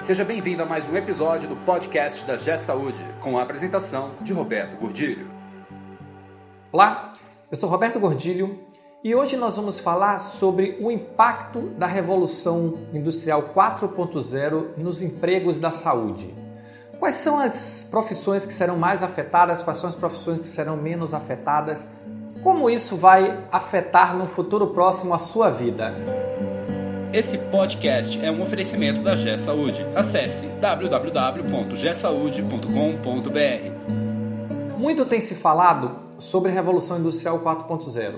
Seja bem-vindo a mais um episódio do podcast da G Saúde, com a apresentação de Roberto Gordilho. Olá, eu sou Roberto Gordilho e hoje nós vamos falar sobre o impacto da Revolução Industrial 4.0 nos empregos da saúde. Quais são as profissões que serão mais afetadas, quais são as profissões que serão menos afetadas, como isso vai afetar no futuro próximo a sua vida. Esse podcast é um oferecimento da G Saúde. Acesse www.gsaude.com.br. Muito tem se falado sobre a Revolução Industrial 4.0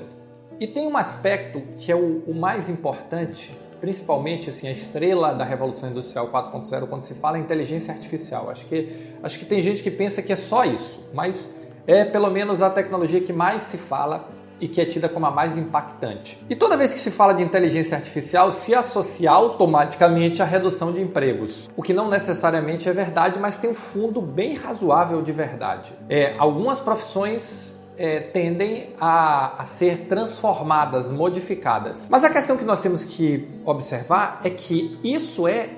e tem um aspecto que é o, o mais importante, principalmente assim a estrela da Revolução Industrial 4.0 quando se fala em inteligência artificial. Acho que acho que tem gente que pensa que é só isso, mas é pelo menos a tecnologia que mais se fala e que é tida como a mais impactante. E toda vez que se fala de inteligência artificial, se associa automaticamente à redução de empregos, o que não necessariamente é verdade, mas tem um fundo bem razoável de verdade. É, algumas profissões é, tendem a, a, ser transformadas, modificadas. Mas a questão que nós temos que observar é que isso é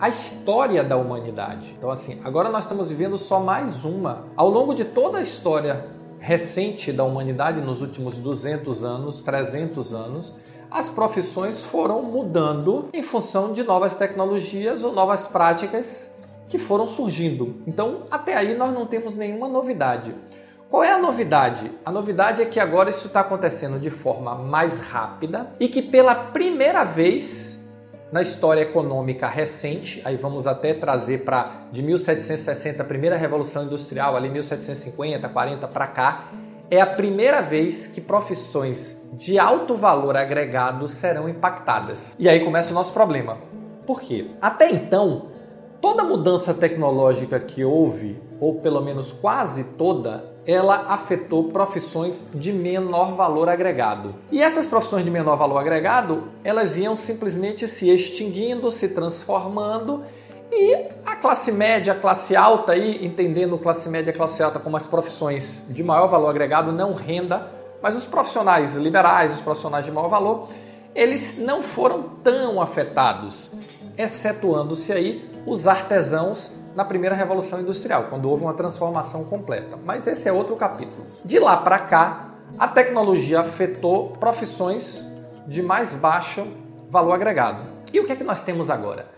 a história da humanidade. Então, assim, agora nós estamos vivendo só mais uma. Ao longo de toda a história recente da humanidade, nos últimos 200 anos, 300 anos, as profissões foram mudando em função de novas tecnologias ou novas práticas que foram surgindo. Então, até aí nós não temos nenhuma novidade. Qual é a novidade? A novidade é que agora isso está acontecendo de forma mais rápida e que pela primeira vez na história econômica recente, aí vamos até trazer para de 1760, a primeira revolução industrial, ali 1750, 40 para cá, é a primeira vez que profissões de alto valor agregado serão impactadas. E aí começa o nosso problema. Por quê? Até então, toda mudança tecnológica que houve, ou pelo menos quase toda, ela afetou profissões de menor valor agregado. E essas profissões de menor valor agregado, elas iam simplesmente se extinguindo, se transformando e a classe média, a classe alta aí, entendendo classe média, classe alta como as profissões de maior valor agregado, não renda, mas os profissionais liberais, os profissionais de maior valor, eles não foram tão afetados, excetuando-se aí os artesãos na primeira revolução industrial, quando houve uma transformação completa. Mas esse é outro capítulo. De lá para cá, a tecnologia afetou profissões de mais baixo valor agregado. E o que é que nós temos agora?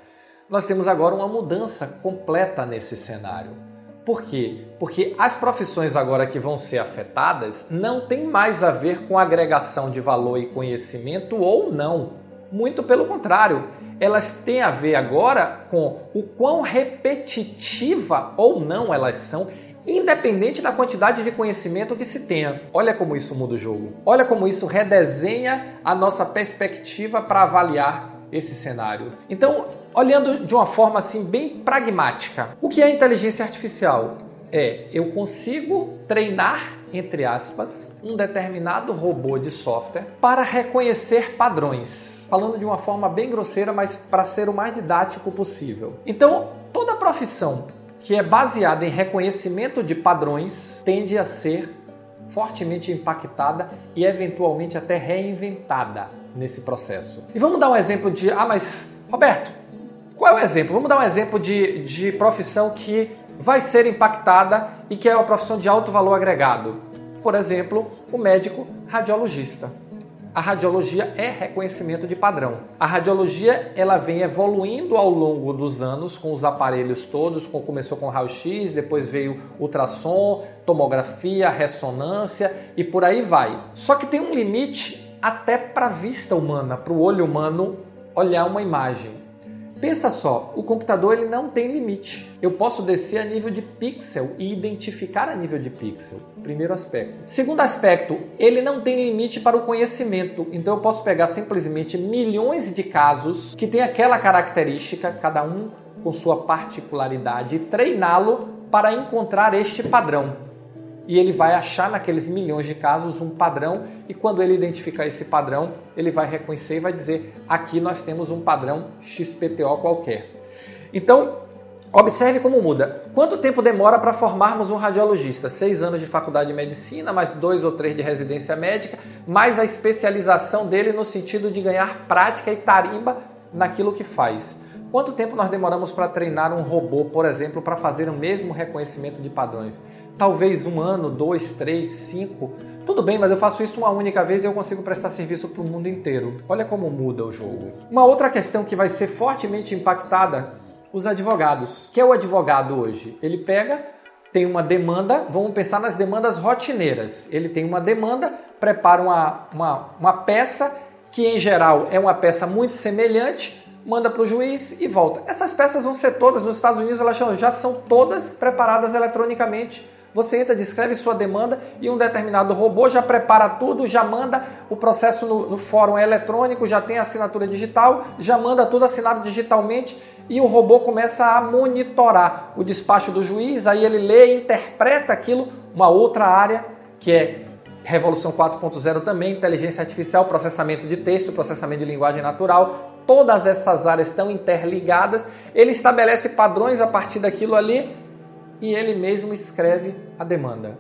Nós temos agora uma mudança completa nesse cenário. Por quê? Porque as profissões agora que vão ser afetadas não tem mais a ver com agregação de valor e conhecimento ou não. Muito pelo contrário, elas têm a ver agora com o quão repetitiva ou não elas são, independente da quantidade de conhecimento que se tenha. Olha como isso muda o jogo. Olha como isso redesenha a nossa perspectiva para avaliar esse cenário. Então, olhando de uma forma assim bem pragmática, o que é inteligência artificial? É eu consigo treinar entre aspas, um determinado robô de software para reconhecer padrões. Falando de uma forma bem grosseira, mas para ser o mais didático possível. Então, toda profissão que é baseada em reconhecimento de padrões tende a ser fortemente impactada e eventualmente até reinventada nesse processo. E vamos dar um exemplo de, ah, mas Roberto, qual é o exemplo? Vamos dar um exemplo de, de profissão que vai ser impactada e que é uma profissão de alto valor agregado. Por exemplo, o médico radiologista. A radiologia é reconhecimento de padrão. A radiologia ela vem evoluindo ao longo dos anos com os aparelhos todos, começou com raio-x, depois veio ultrassom, tomografia, ressonância e por aí vai. Só que tem um limite até para a vista humana, para o olho humano olhar uma imagem. Pensa só, o computador ele não tem limite. Eu posso descer a nível de pixel e identificar a nível de pixel. Primeiro aspecto. Segundo aspecto, ele não tem limite para o conhecimento. Então eu posso pegar simplesmente milhões de casos que têm aquela característica, cada um com sua particularidade, e treiná-lo para encontrar este padrão e ele vai achar naqueles milhões de casos um padrão e quando ele identificar esse padrão, ele vai reconhecer e vai dizer: aqui nós temos um padrão XPTO qualquer. Então, observe como muda. Quanto tempo demora para formarmos um radiologista? Seis anos de faculdade de medicina, mais dois ou três de residência médica, mais a especialização dele no sentido de ganhar prática e tarimba naquilo que faz. Quanto tempo nós demoramos para treinar um robô, por exemplo, para fazer o mesmo reconhecimento de padrões? Talvez um ano, dois, três, cinco. Tudo bem, mas eu faço isso uma única vez e eu consigo prestar serviço para o mundo inteiro. Olha como muda o jogo. Uma outra questão que vai ser fortemente impactada, os advogados. O que é o advogado hoje? Ele pega, tem uma demanda, vamos pensar nas demandas rotineiras. Ele tem uma demanda, prepara uma, uma, uma peça que em geral é uma peça muito semelhante, manda para o juiz e volta. Essas peças vão ser todas, nos Estados Unidos elas já são todas preparadas eletronicamente. Você entra, descreve sua demanda e um determinado robô já prepara tudo, já manda o processo no, no fórum eletrônico, já tem assinatura digital, já manda tudo assinado digitalmente e o robô começa a monitorar o despacho do juiz, aí ele lê e interpreta aquilo, uma outra área que é Revolução 4.0 também, inteligência artificial, processamento de texto, processamento de linguagem natural, todas essas áreas estão interligadas. Ele estabelece padrões a partir daquilo ali e ele mesmo escreve a demanda.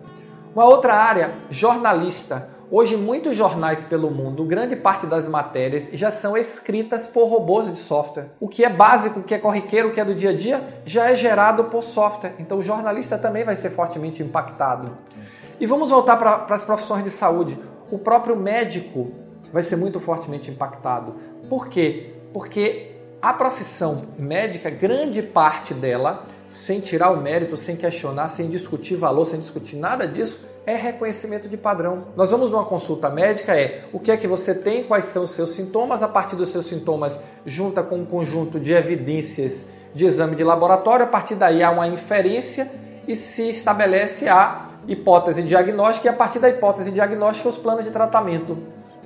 Uma outra área, jornalista. Hoje, muitos jornais pelo mundo, grande parte das matérias já são escritas por robôs de software. O que é básico, o que é corriqueiro, o que é do dia a dia, já é gerado por software. Então, o jornalista também vai ser fortemente impactado. E vamos voltar para as profissões de saúde. O próprio médico vai ser muito fortemente impactado. Por quê? Porque a profissão médica, grande parte dela, sem tirar o mérito, sem questionar, sem discutir valor, sem discutir nada disso, é reconhecimento de padrão. Nós vamos numa consulta médica, é o que é que você tem, quais são os seus sintomas, a partir dos seus sintomas, junta com um conjunto de evidências de exame de laboratório, a partir daí há uma inferência e se estabelece a hipótese diagnóstica e a partir da hipótese diagnóstica os planos de tratamento.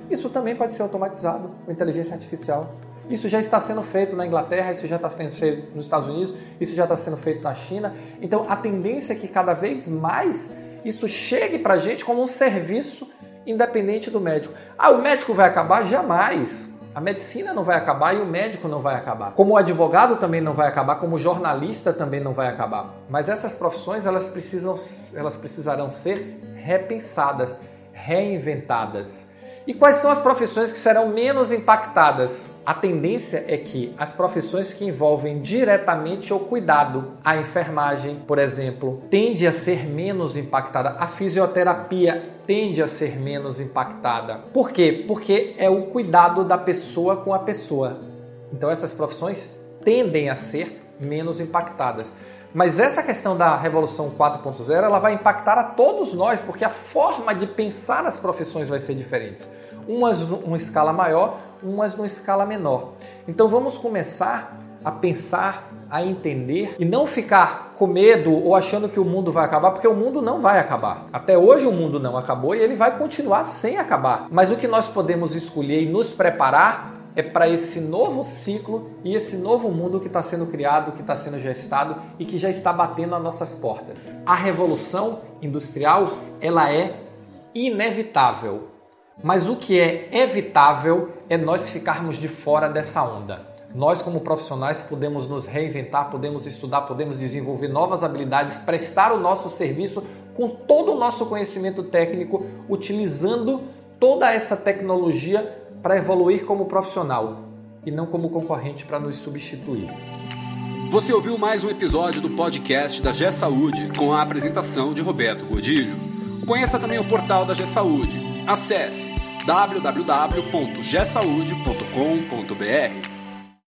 Isso também pode ser automatizado com inteligência artificial. Isso já está sendo feito na Inglaterra, isso já está sendo feito nos Estados Unidos, isso já está sendo feito na China. Então a tendência é que cada vez mais isso chegue para a gente como um serviço independente do médico. Ah, o médico vai acabar? Jamais. A medicina não vai acabar e o médico não vai acabar. Como o advogado também não vai acabar, como o jornalista também não vai acabar. Mas essas profissões elas precisam, elas precisarão ser repensadas, reinventadas. E quais são as profissões que serão menos impactadas? A tendência é que as profissões que envolvem diretamente o cuidado, a enfermagem, por exemplo, tende a ser menos impactada. A fisioterapia tende a ser menos impactada. Por quê? Porque é o cuidado da pessoa com a pessoa. Então essas profissões tendem a ser menos impactadas. Mas essa questão da revolução 4.0, ela vai impactar a todos nós, porque a forma de pensar as profissões vai ser diferente. Umas numa escala maior, umas numa escala menor. Então vamos começar a pensar, a entender e não ficar com medo ou achando que o mundo vai acabar, porque o mundo não vai acabar. Até hoje o mundo não acabou e ele vai continuar sem acabar. Mas o que nós podemos escolher e nos preparar é para esse novo ciclo e esse novo mundo que está sendo criado, que está sendo gestado e que já está batendo às nossas portas. A revolução industrial ela é inevitável, mas o que é evitável é nós ficarmos de fora dessa onda. Nós, como profissionais, podemos nos reinventar, podemos estudar, podemos desenvolver novas habilidades, prestar o nosso serviço com todo o nosso conhecimento técnico, utilizando toda essa tecnologia para evoluir como profissional e não como concorrente para nos substituir. Você ouviu mais um episódio do podcast da G Saúde com a apresentação de Roberto Godilho. Conheça também o portal da G Saúde. Acesse www.gsaude.com.br